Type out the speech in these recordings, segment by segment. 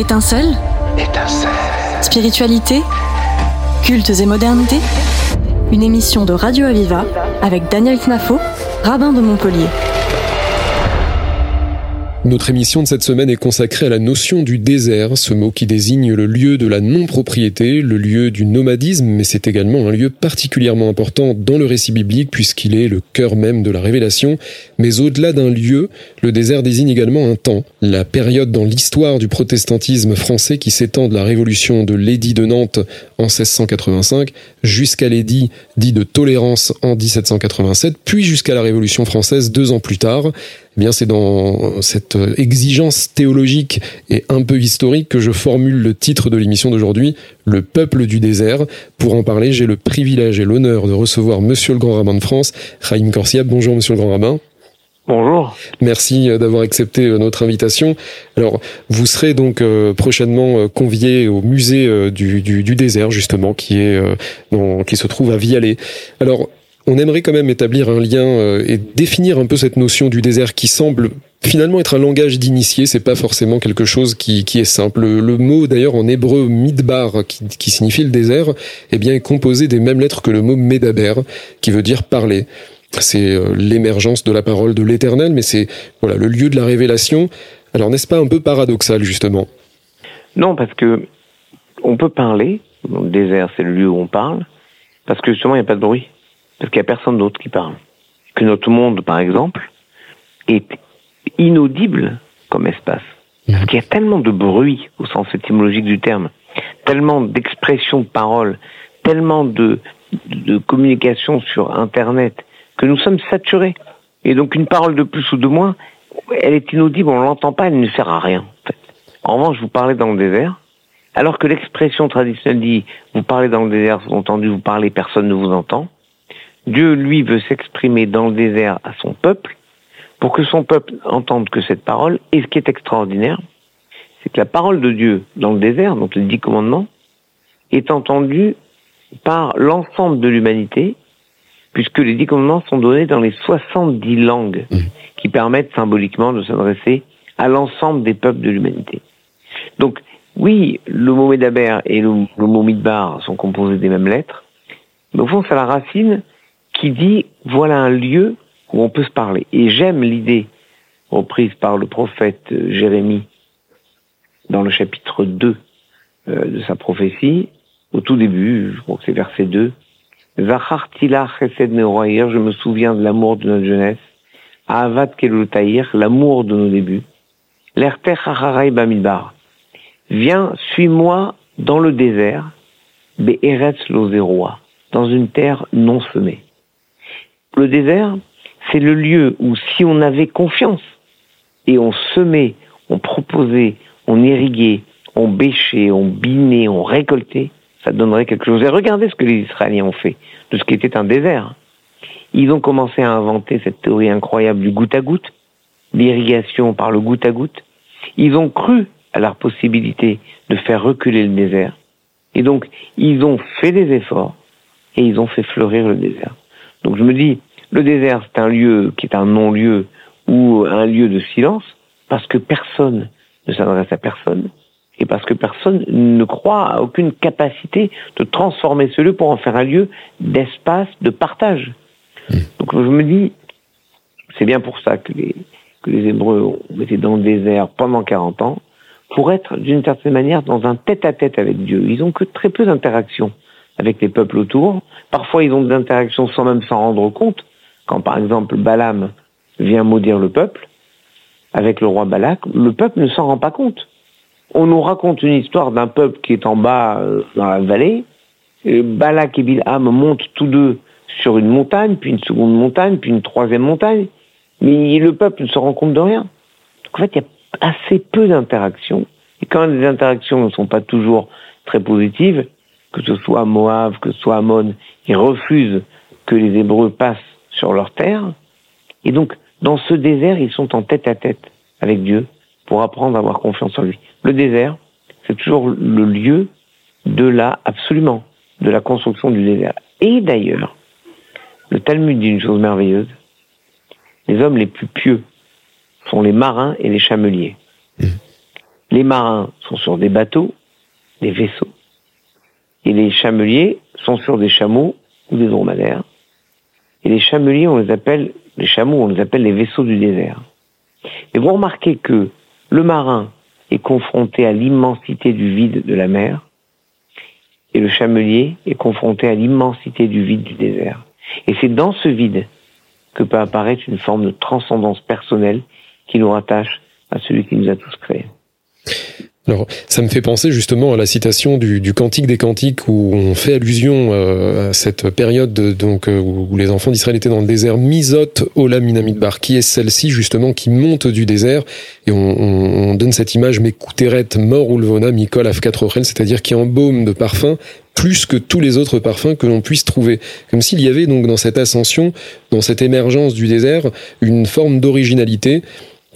Étincelle Étincelle. Spiritualité Cultes et modernité Une émission de Radio Aviva avec Daniel Knafo, rabbin de Montpellier. Notre émission de cette semaine est consacrée à la notion du désert, ce mot qui désigne le lieu de la non-propriété, le lieu du nomadisme, mais c'est également un lieu particulièrement important dans le récit biblique puisqu'il est le cœur même de la révélation. Mais au-delà d'un lieu, le désert désigne également un temps, la période dans l'histoire du protestantisme français qui s'étend de la révolution de l'édit de Nantes en 1685 jusqu'à l'édit dit de tolérance en 1787, puis jusqu'à la révolution française deux ans plus tard. Eh bien, c'est dans cette exigence théologique et un peu historique que je formule le titre de l'émission d'aujourd'hui, Le peuple du désert. Pour en parler, j'ai le privilège et l'honneur de recevoir Monsieur le Grand Rabbin de France, Chaim Corsiab. Bonjour, Monsieur le Grand Rabbin. Bonjour. Merci d'avoir accepté notre invitation. Alors, vous serez donc euh, prochainement convié au musée euh, du, du, du, désert, justement, qui est euh, dans, qui se trouve à Vialet. Alors, on aimerait quand même établir un lien euh, et définir un peu cette notion du désert qui semble finalement être un langage d'initié, c'est pas forcément quelque chose qui, est simple. Le, mot d'ailleurs en hébreu midbar, qui, signifie le désert, eh bien composé des mêmes lettres que le mot medaber, qui veut dire parler. C'est euh, l'émergence de la parole de l'Éternel, mais c'est voilà le lieu de la révélation. Alors n'est-ce pas un peu paradoxal justement? Non, parce que on peut parler. Le désert, c'est le lieu où on parle, parce que justement il n'y a pas de bruit parce qu'il n'y a personne d'autre qui parle. Que notre monde, par exemple, est inaudible comme espace. Parce qu'il y a tellement de bruit au sens étymologique du terme, tellement d'expressions de parole, tellement de, de communication sur Internet, que nous sommes saturés. Et donc une parole de plus ou de moins, elle est inaudible, on ne l'entend pas, elle ne sert à rien. En, fait. en revanche, vous parlez dans le désert, alors que l'expression traditionnelle dit vous parlez dans le désert, entendu, vous parlez, personne ne vous entend. Dieu, lui, veut s'exprimer dans le désert à son peuple pour que son peuple entende que cette parole. Et ce qui est extraordinaire, c'est que la parole de Dieu dans le désert, donc les dix commandements, est entendue par l'ensemble de l'humanité, puisque les dix commandements sont donnés dans les 70 langues qui permettent symboliquement de s'adresser à l'ensemble des peuples de l'humanité. Donc, oui, le mot Médaber et le, le mot Midbar sont composés des mêmes lettres, mais au fond, c'est la racine qui dit voilà un lieu où on peut se parler. Et j'aime l'idée reprise par le prophète Jérémie dans le chapitre 2 euh, de sa prophétie, au tout début, je crois que c'est verset 2. Zachartila chesed je me souviens de l'amour de notre jeunesse. Ahavat kelutaïr, l'amour de nos débuts. L'erter bamidbar. Viens, suis-moi dans le désert, be'eretz lozeroa, dans une terre non semée. Le désert, c'est le lieu où si on avait confiance et on semait, on proposait, on irriguait, on bêchait, on binait, on récoltait, ça donnerait quelque chose. Et regardez ce que les Israéliens ont fait de ce qui était un désert. Ils ont commencé à inventer cette théorie incroyable du goutte à goutte, l'irrigation par le goutte à goutte. Ils ont cru à leur possibilité de faire reculer le désert. Et donc, ils ont fait des efforts et ils ont fait fleurir le désert. Donc je me dis, le désert, c'est un lieu qui est un non-lieu ou un lieu de silence, parce que personne ne s'adresse à personne, et parce que personne ne croit à aucune capacité de transformer ce lieu pour en faire un lieu d'espace, de partage. Donc je me dis, c'est bien pour ça que les, que les Hébreux ont été dans le désert pendant 40 ans, pour être d'une certaine manière dans un tête-à-tête -tête avec Dieu. Ils ont que très peu d'interactions avec les peuples autour. Parfois, ils ont des interactions sans même s'en rendre compte. Quand, par exemple, Balaam vient maudire le peuple, avec le roi Balak, le peuple ne s'en rend pas compte. On nous raconte une histoire d'un peuple qui est en bas euh, dans la vallée. Et Balak et Bilham montent tous deux sur une montagne, puis une seconde montagne, puis une troisième montagne. Mais le peuple ne se rend compte de rien. Donc en fait, il y a assez peu d'interactions. Et quand les interactions ne sont pas toujours très positives, que ce soit Moab, que ce soit Ammon, ils refusent que les Hébreux passent sur leur terre. Et donc, dans ce désert, ils sont en tête à tête avec Dieu pour apprendre à avoir confiance en lui. Le désert, c'est toujours le lieu de la, absolument, de la construction du désert. Et d'ailleurs, le Talmud dit une chose merveilleuse. Les hommes les plus pieux sont les marins et les chameliers. Les marins sont sur des bateaux, des vaisseaux, et les chameliers sont sur des chameaux ou des dromadaires. Et les chameliers, on les appelle, les chameaux, on les appelle les vaisseaux du désert. Et vous remarquez que le marin est confronté à l'immensité du vide de la mer, et le chamelier est confronté à l'immensité du vide du désert. Et c'est dans ce vide que peut apparaître une forme de transcendance personnelle qui nous rattache à celui qui nous a tous créés. Alors, ça me fait penser justement à la citation du, du Cantique des Cantiques où on fait allusion euh, à cette période donc euh, où les enfants d'Israël étaient dans le désert. Misot Ola Minamidbar, qui est celle-ci justement qui monte du désert et on, on, donne cette image mais mort ou levona Mikol Afkatrochel, c'est-à-dire qui embaume de parfum plus que tous les autres parfums que l'on puisse trouver. Comme s'il y avait donc dans cette ascension, dans cette émergence du désert, une forme d'originalité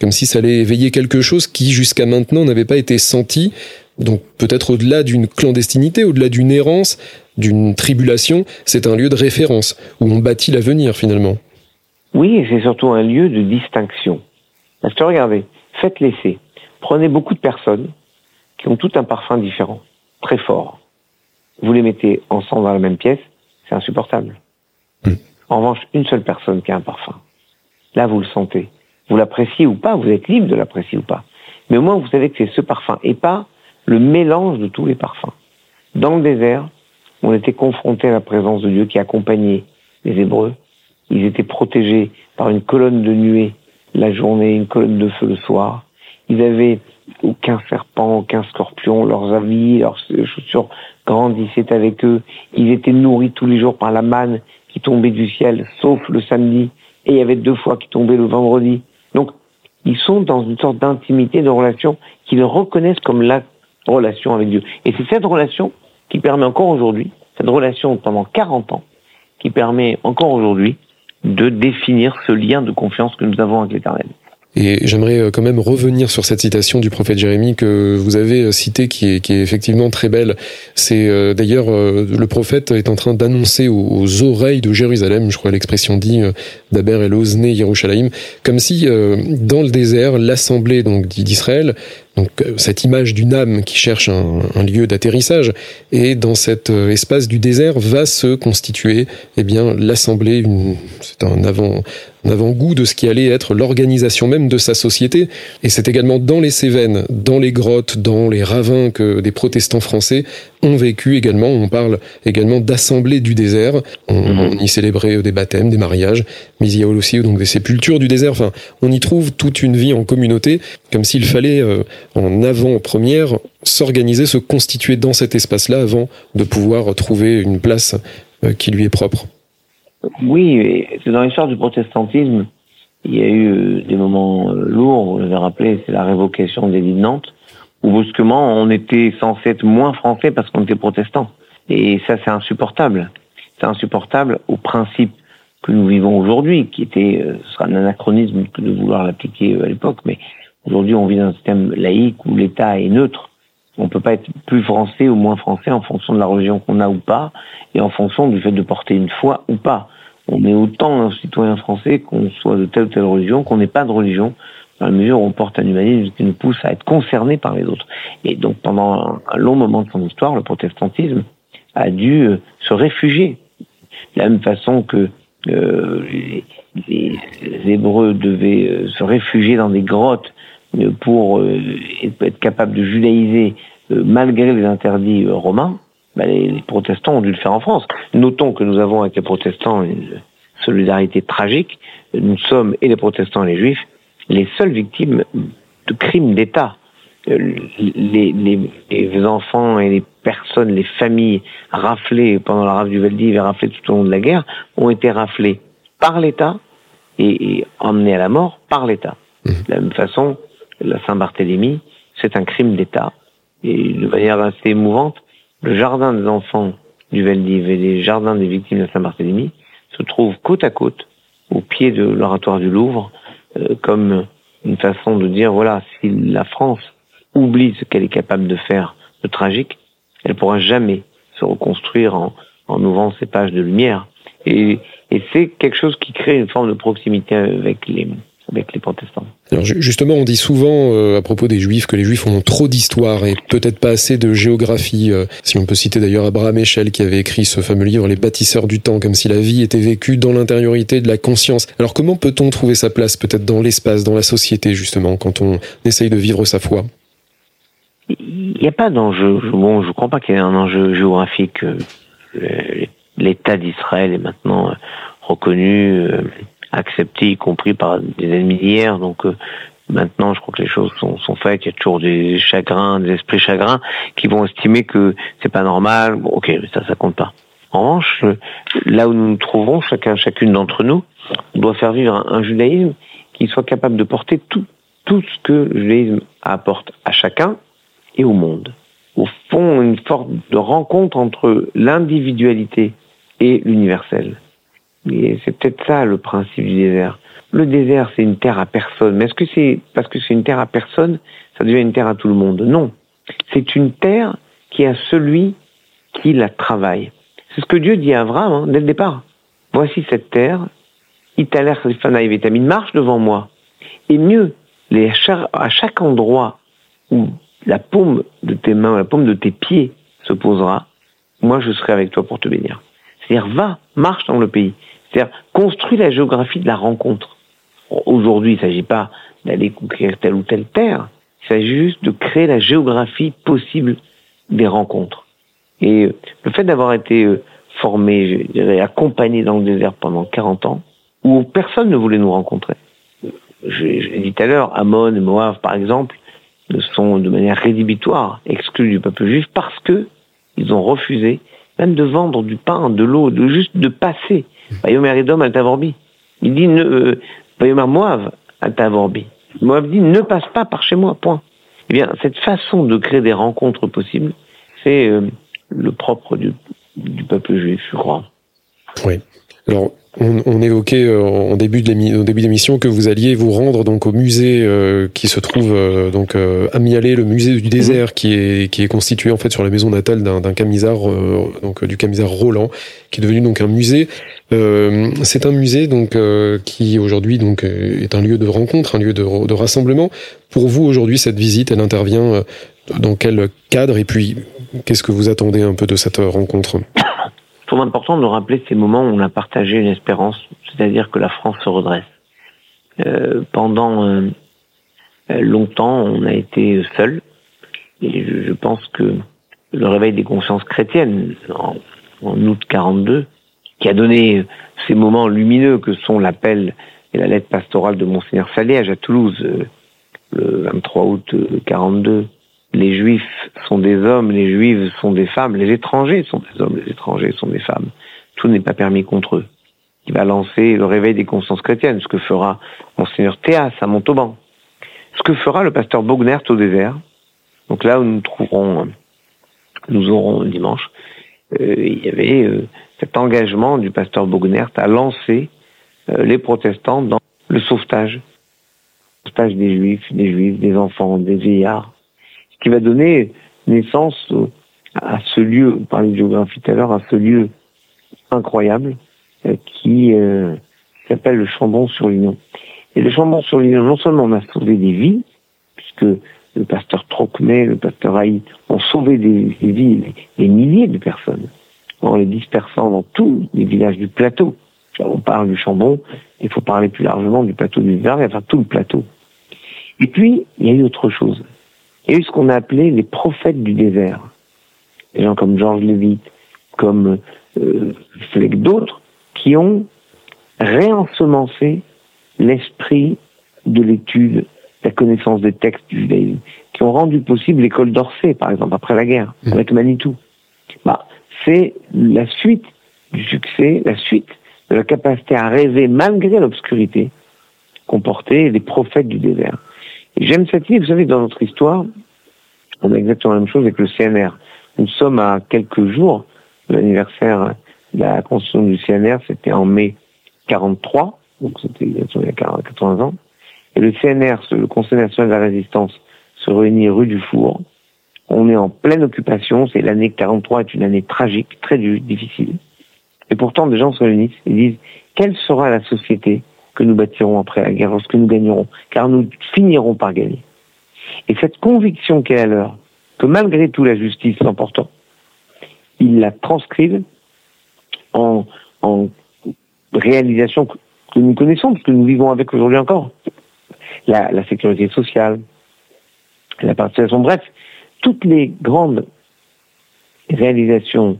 comme si ça allait éveiller quelque chose qui jusqu'à maintenant n'avait pas été senti. Donc peut-être au-delà d'une clandestinité, au-delà d'une errance, d'une tribulation, c'est un lieu de référence où on bâtit l'avenir finalement. Oui, et c'est surtout un lieu de distinction. Parce que regardez, faites l'essai. Prenez beaucoup de personnes qui ont tout un parfum différent, très fort. Vous les mettez ensemble dans la même pièce, c'est insupportable. Hmm. En revanche, une seule personne qui a un parfum. Là, vous le sentez. Vous l'appréciez ou pas, vous êtes libre de l'apprécier ou pas. Mais au moins, vous savez que c'est ce parfum et pas le mélange de tous les parfums. Dans le désert, on était confronté à la présence de Dieu qui accompagnait les Hébreux. Ils étaient protégés par une colonne de nuée la journée, une colonne de feu le soir. Ils avaient aucun serpent, aucun scorpion, leurs habits, leurs chaussures grandissaient avec eux. Ils étaient nourris tous les jours par la manne qui tombait du ciel, sauf le samedi, et il y avait deux fois qui tombaient le vendredi. Ils sont dans une sorte d'intimité, de relation qu'ils reconnaissent comme la relation avec Dieu. Et c'est cette relation qui permet encore aujourd'hui, cette relation pendant 40 ans, qui permet encore aujourd'hui de définir ce lien de confiance que nous avons avec l'Éternel. Et j'aimerais euh, quand même revenir sur cette citation du prophète Jérémie que vous avez euh, citée, qui est, qui est effectivement très belle. C'est euh, d'ailleurs le prophète est en train d'annoncer aux, oreilles de Jérusalem, je crois l'expression dit d'Aber el Ozne Yerushalayim, comme si dans le désert, l'assemblée donc d'Israël donc cette image d'une âme qui cherche un, un lieu d'atterrissage et dans cet espace du désert va se constituer eh bien l'assemblée c'est un avant un avant-goût de ce qui allait être l'organisation même de sa société. Et c'est également dans les Cévennes, dans les grottes, dans les ravins que des protestants français ont vécu également. On parle également d'assemblée du désert. On, mhm. y célébrait des baptêmes, des mariages, mais il y a aussi donc des sépultures du désert. Enfin, on y trouve toute une vie en communauté, comme s'il fallait euh, en avant-première s'organiser, se constituer dans cet espace-là avant de pouvoir trouver une place euh, qui lui est propre. Oui, c'est dans l'histoire du protestantisme, il y a eu euh, des moments euh, lourds, vous l'avez rappelé, c'est la révocation des de Nantes, où brusquement on était censé être moins français parce qu'on était protestant. Et ça c'est insupportable. C'est insupportable au principe que nous vivons aujourd'hui, qui était, ce sera un anachronisme que de vouloir l'appliquer à l'époque, mais aujourd'hui on vit dans un système laïque où l'État est neutre on peut pas être plus français ou moins français en fonction de la religion qu'on a ou pas, et en fonction du fait de porter une foi ou pas. On est autant un citoyen français qu'on soit de telle ou telle religion, qu'on n'ait pas de religion, dans la mesure où on porte un humanisme qui nous pousse à être concerné par les autres. Et donc pendant un long moment de son histoire, le protestantisme a dû euh, se réfugier. De la même façon que euh, les, Hébreux devaient euh, se réfugier dans des grottes pour euh, être capable de judaïser euh, malgré les interdits euh, romains, bah, les, protestants ont dû le faire en France. Notons que nous avons avec les protestants une solidarité tragique. Nous sommes, et les protestants et les juifs, les seules victimes de crimes d'État. Les, les, enfants et les personnes, les familles raflées pendant la rafle du Valdiv et raflées tout au long de la guerre ont été raflées par l'État et, et emmenées à la mort par l'État. Mmh. De la même façon, la Saint-Barthélemy, c'est un crime d'État. Et de manière assez émouvante, le jardin des enfants du Veldiv et les jardins des victimes de Saint-Barthélemy se trouvent côte à côte au pied de l'oratoire du Louvre, euh, comme une façon de dire, voilà, si la France oublie ce qu'elle est capable de faire de tragique, elle pourra jamais se reconstruire en, en ouvrant ses pages de lumière. Et, et c'est quelque chose qui crée une forme de proximité avec les, avec les protestants. Alors justement, on dit souvent euh, à propos des juifs que les juifs ont trop d'histoire et peut-être pas assez de géographie. Euh, si on peut citer d'ailleurs Abraham Echel qui avait écrit ce fameux livre Les bâtisseurs du temps, comme si la vie était vécue dans l'intériorité de la conscience. Alors comment peut-on trouver sa place peut-être dans l'espace, dans la société justement, quand on essaye de vivre sa foi? Il n'y a pas d'enjeu. Bon, je ne crois pas qu'il y ait un enjeu géographique. Euh, L'État d'Israël est maintenant reconnu accepté, y compris par des ennemis d'hier. Donc euh, maintenant, je crois que les choses sont, faites. Il y a toujours des chagrins, des esprits chagrins qui vont estimer que c'est pas normal. Ok, mais ça, ça compte pas. En revanche, là où nous nous trouvons, chacun, chacune d'entre nous, doit faire vivre un, un, judaïsme qui soit capable de porter tout, tout ce que le judaïsme apporte à chacun et au monde. Au fond, une forme de rencontre entre l'individualité et l'universel. Et c'est peut-être ça le principe du désert. Le désert, c'est une terre à personne. Mais est-ce que c'est parce que c'est une terre à personne, ça devient une terre à tout le monde? Non. C'est une terre qui a celui qui la travaille. C'est ce que Dieu dit à Abraham hein, dès le départ. Voici cette terre, Italer Fanaï Vitamine, marche devant moi. Et mieux, à chaque endroit où la paume de tes mains, la paume de tes pieds se posera, moi je serai avec toi pour te bénir. C'est-à-dire, va, marche dans le pays. C'est-à-dire, construis la géographie de la rencontre. Aujourd'hui, il ne s'agit pas d'aller conquérir telle ou telle terre. Il s'agit juste de créer la géographie possible des rencontres. Et euh, le fait d'avoir été euh, formé, je dirais, accompagné dans le désert pendant 40 ans, où personne ne voulait nous rencontrer. Je, dit tout à l'heure, Amon et Moab, par exemple, sont de manière rédhibitoire exclus du peuple juif parce que ils ont refusé même de vendre du pain, de l'eau, de juste de passer. Bayomer Edom al Tavorbi. Il dit, ne, euh, Moab al Tavorbi. Moab dit, ne passe pas par chez moi, point. Eh bien, cette façon de créer des rencontres possibles, c'est euh, le propre du, du peuple juif, je crois. Oui. Alors, on, on, évoquait euh, en début de début d'émission que vous alliez vous rendre donc au musée euh, qui se trouve euh, donc à Mialet, le musée du désert, qui est qui est constitué en fait sur la maison natale d'un camisard donc du camisard Roland, qui est devenu donc un musée. C'est un musée donc qui aujourd'hui donc est un lieu de rencontre, un lieu de, de rassemblement. Pour vous aujourd'hui, cette visite, elle intervient dans quel cadre? Et puis qu'est-ce que vous attendez un peu de cette rencontre? Trouve important de rappeler ces moments où on a partagé une espérance, c'est-à-dire que la France se redresse. Euh, pendant euh, longtemps, on a été seul, et je, pense que le réveil des consciences chrétiennes en, en, août 42, qui a donné ces moments lumineux que sont l'appel et la lettre pastorale de Monseigneur Saléage à Toulouse euh, le 23 août 42, les juifs sont des hommes, les juives sont des femmes, les étrangers sont des hommes, les étrangers sont des femmes. Tout n'est pas permis contre eux. Il va lancer le réveil des consciences chrétiennes, ce que fera Monseigneur Théas à Montauban, ce que fera le pasteur Bognert au désert. Donc là où nous trouverons, nous aurons dimanche, euh, il y avait euh, cet engagement du pasteur Bognert à lancer euh, les protestants dans le sauvetage, le sauvetage des juifs, des juifs, des enfants, des vieillards, qui va donner naissance à ce lieu, on parlait de géographie tout à l'heure, à ce lieu incroyable euh, qui euh, s'appelle le Chambon-sur-Lignon. Et le Chambon-sur-Lignon, non seulement on a sauvé des vies, puisque le pasteur Trocmet, le pasteur Haït ont sauvé des, des vies, des milliers de personnes, en les dispersant dans tous les villages du plateau. On parle du Chambon, il faut parler plus largement du plateau du Var, enfin tout le plateau. Et puis, il y a eu autre chose. Il y a eu ce qu'on a appelé les prophètes du désert. Des gens comme Georges Lévy, comme euh, d'autres, qui ont réensemencé l'esprit de l'étude, la connaissance des textes du judaïsme, qui ont rendu possible l'école d'Orsay, par exemple, après la guerre, mmh. avec Manitou. Bah, c'est la suite du succès, la suite de la capacité à rêver malgré l'obscurité qu'ont porté les prophètes du désert. J'aime cette idée, vous savez, dans notre histoire, on a exactement la même chose avec le CNR. Nous sommes à quelques jours de l'anniversaire de la construction du CNR, c'était en mai 43, donc c'était il y a 80 ans. Et le CNR, le Conseil national de la résistance, se réunit rue du Four. On est en pleine occupation, c'est l'année 43 est une année tragique, très difficile. Et pourtant, des gens se réunissent et disent, quelle sera la société que nous bâtirons après la guerre, lorsque nous gagnerons, car nous finirons par gagner. Et cette conviction qui est à l'heure, que malgré tout la justice s'emportant, ils la transcrivent en, en réalisation que, nous connaissons, que nous vivons avec aujourd'hui encore. La, la sécurité sociale, la participation, bref, toutes les grandes réalisations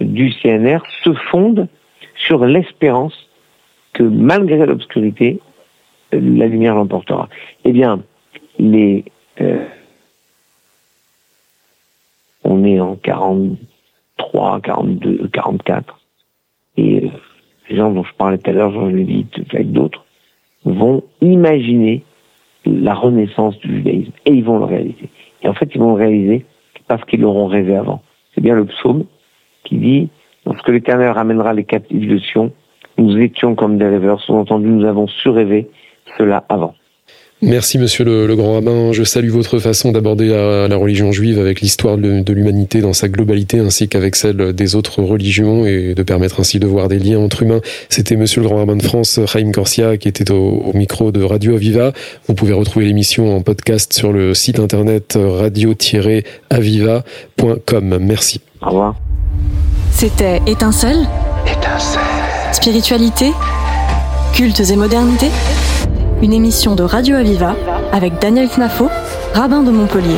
du CNR se fondent sur l'espérance que malgré l'obscurité, la lumière l'emportera. Eh bien, les, euh, on est en 43, 42, 44, et euh, les gens dont je parlais tout à l'heure, je l'ai dit avec d'autres, vont imaginer la renaissance du judaïsme, et ils vont le réaliser. Et en fait, ils vont le réaliser parce qu'ils l'auront rêvé avant. C'est bien le psaume qui dit, lorsque l'Éternel ramènera les captifs de Sion, nous étions comme des rêveurs, sous-entendu, nous avons surrêvé cela avant. Merci Monsieur le, Grand Rabbin. Je salue votre façon d'aborder la, religion juive avec l'histoire de, l'humanité dans sa globalité ainsi qu'avec celle des autres religions et de permettre ainsi de voir des liens entre humains. C'était Monsieur le Grand Rabbin de France, Chaim Corsia, qui était au, micro de Radio Aviva. Vous pouvez retrouver l'émission en podcast sur le site internet radio-aviva.com. Merci. Au revoir. C'était Étincelle Étincelle. Spiritualité Cultes et modernité Une émission de Radio Aviva avec Daniel Knafo, rabbin de Montpellier.